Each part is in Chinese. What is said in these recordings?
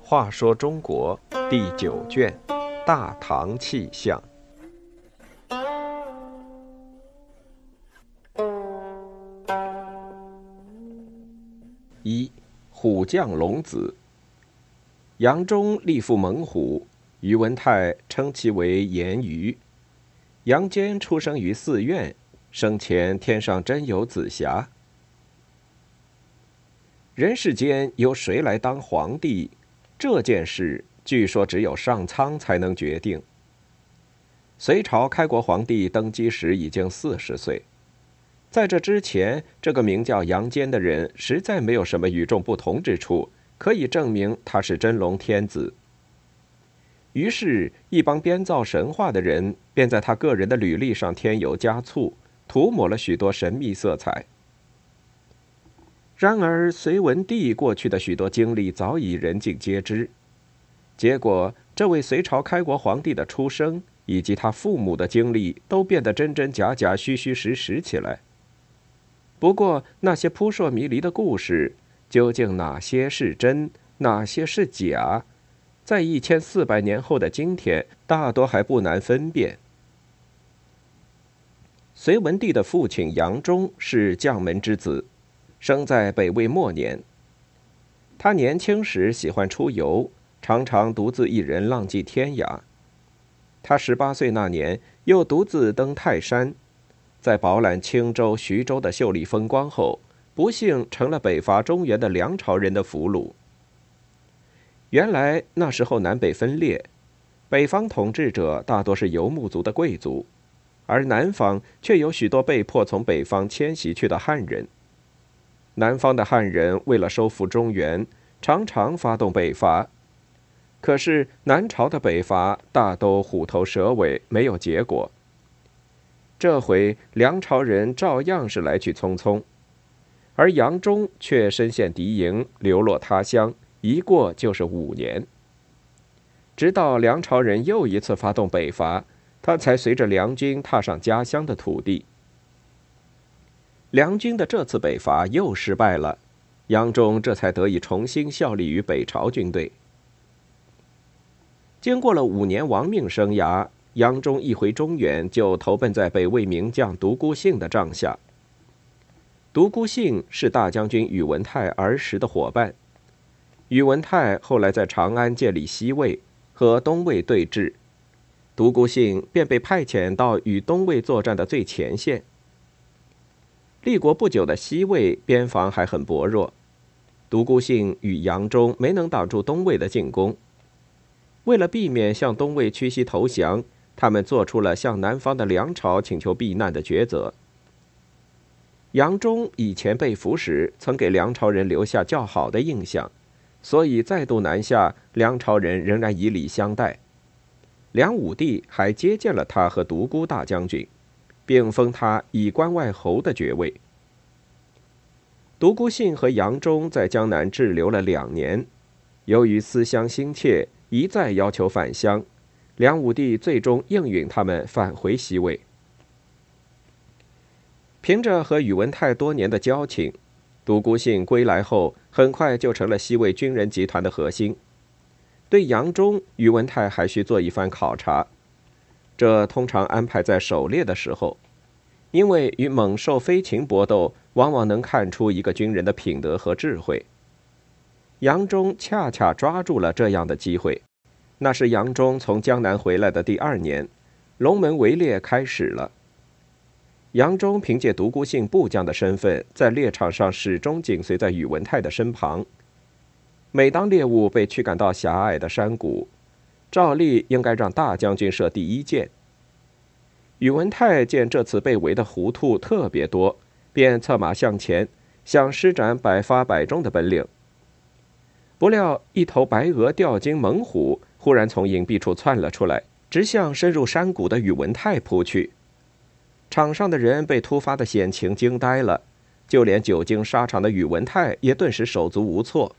话说中国第九卷《大唐气象》一，虎将龙子。杨忠立父猛虎，宇文泰称其为颜瑜。杨坚出生于寺院，生前天上真有紫霞。人世间由谁来当皇帝？这件事据说只有上苍才能决定。隋朝开国皇帝登基时已经四十岁，在这之前，这个名叫杨坚的人实在没有什么与众不同之处，可以证明他是真龙天子。于是，一帮编造神话的人便在他个人的履历上添油加醋，涂抹了许多神秘色彩。然而，隋文帝过去的许多经历早已人尽皆知。结果，这位隋朝开国皇帝的出生以及他父母的经历都变得真真假假、虚虚实实起来。不过，那些扑朔迷离的故事，究竟哪些是真，哪些是假，在一千四百年后的今天，大多还不难分辨。隋文帝的父亲杨忠是将门之子。生在北魏末年，他年轻时喜欢出游，常常独自一人浪迹天涯。他十八岁那年，又独自登泰山，在饱览青州、徐州的秀丽风光后，不幸成了北伐中原的梁朝人的俘虏。原来那时候南北分裂，北方统治者大多是游牧族的贵族，而南方却有许多被迫从北方迁徙去的汉人。南方的汉人为了收复中原，常常发动北伐，可是南朝的北伐大都虎头蛇尾，没有结果。这回梁朝人照样是来去匆匆，而杨忠却身陷敌营，流落他乡，一过就是五年。直到梁朝人又一次发动北伐，他才随着梁军踏上家乡的土地。梁军的这次北伐又失败了，杨忠这才得以重新效力于北朝军队。经过了五年亡命生涯，杨忠一回中原就投奔在北魏名将独孤信的帐下。独孤信是大将军宇文泰儿时的伙伴，宇文泰后来在长安建立西魏，和东魏对峙，独孤信便被派遣到与东魏作战的最前线。立国不久的西魏边防还很薄弱，独孤信与杨忠没能挡住东魏的进攻。为了避免向东魏屈膝投降，他们做出了向南方的梁朝请求避难的抉择。杨忠以前被俘时曾给梁朝人留下较好的印象，所以再度南下，梁朝人仍然以礼相待。梁武帝还接见了他和独孤大将军。并封他以关外侯的爵位。独孤信和杨忠在江南滞留了两年，由于思乡心切，一再要求返乡，梁武帝最终应允他们返回西魏。凭着和宇文泰多年的交情，独孤信归来后很快就成了西魏军人集团的核心。对杨忠、宇文泰还需做一番考察。这通常安排在狩猎的时候，因为与猛兽飞禽搏斗，往往能看出一个军人的品德和智慧。杨忠恰恰抓住了这样的机会。那是杨忠从江南回来的第二年，龙门围猎开始了。杨忠凭借独孤信部将的身份，在猎场上始终紧随在宇文泰的身旁。每当猎物被驱赶到狭隘的山谷，照例应该让大将军射第一箭。宇文泰见这次被围的糊涂特别多，便策马向前，想施展百发百中的本领。不料，一头白额吊睛猛虎忽然从隐蔽处窜了出来，直向深入山谷的宇文泰扑去。场上的人被突发的险情惊呆了，就连久经沙场的宇文泰也顿时手足无措。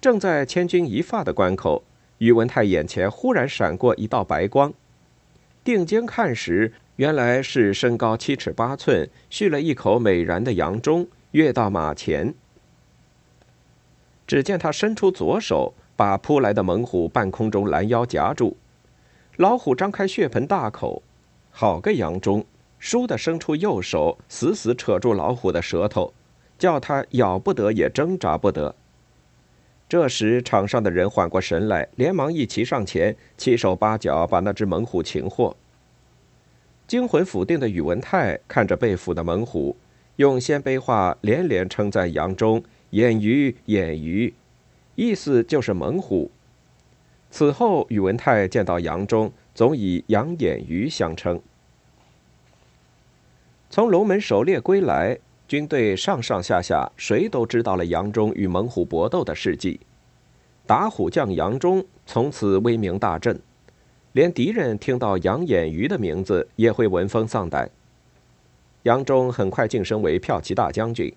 正在千钧一发的关口。宇文泰眼前忽然闪过一道白光，定睛看时，原来是身高七尺八寸、蓄了一口美髯的杨忠跃到马前。只见他伸出左手，把扑来的猛虎半空中拦腰夹住。老虎张开血盆大口，好个杨忠！倏地伸出右手，死死扯住老虎的舌头，叫他咬不得也挣扎不得。这时，场上的人缓过神来，连忙一齐上前，七手八脚把那只猛虎擒获。惊魂甫定的宇文泰看着被俘的猛虎，用鲜卑话连连称赞杨忠“眼鱼眼鱼”，意思就是猛虎。此后，宇文泰见到杨忠，总以“杨眼鱼”相称。从龙门狩猎归来，军队上上下下谁都知道了杨忠与猛虎搏斗的事迹。打虎将杨忠从此威名大振。连敌人听到杨眼鱼的名字也会闻风丧胆。杨忠很快晋升为骠骑大将军。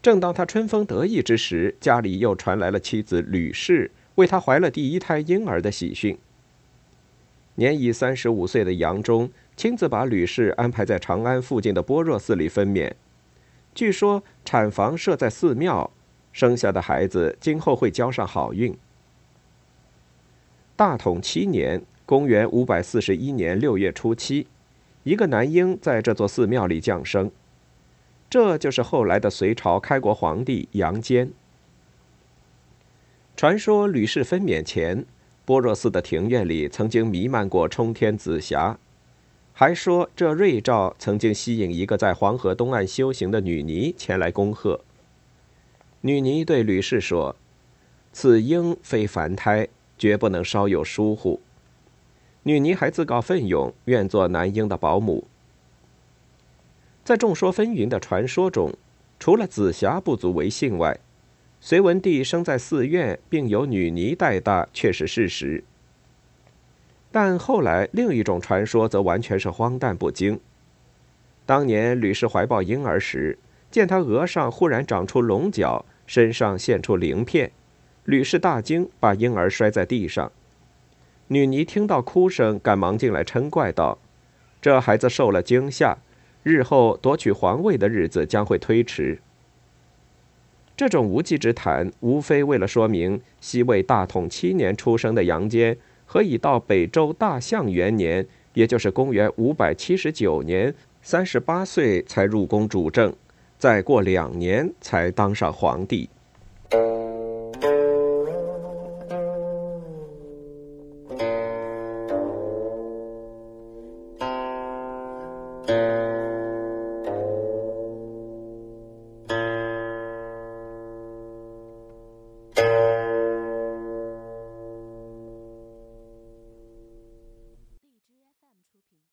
正当他春风得意之时，家里又传来了妻子吕氏为他怀了第一胎婴儿的喜讯。年已三十五岁的杨忠亲自把吕氏安排在长安附近的般若寺里分娩。据说产房设在寺庙，生下的孩子今后会交上好运。大统七年（公元五百四十一年六月初七），一个男婴在这座寺庙里降生，这就是后来的隋朝开国皇帝杨坚。传说吕氏分娩前，般若寺的庭院里曾经弥漫过冲天紫霞，还说这瑞兆曾经吸引一个在黄河东岸修行的女尼前来恭贺。女尼对吕氏说：“此婴非凡胎。”绝不能稍有疏忽。女尼还自告奋勇，愿做男婴的保姆。在众说纷纭的传说中，除了紫霞不足为信外，隋文帝生在寺院，并由女尼带大，却是事实。但后来另一种传说则完全是荒诞不经。当年吕氏怀抱婴儿时，见他额上忽然长出龙角，身上现出鳞片。吕氏大惊，把婴儿摔在地上。女尼听到哭声，赶忙进来嗔怪道：“这孩子受了惊吓，日后夺取皇位的日子将会推迟。”这种无稽之谈，无非为了说明西魏大统七年出生的杨坚，何以到北周大象元年，也就是公元五百七十九年，三十八岁才入宫主政，再过两年才当上皇帝。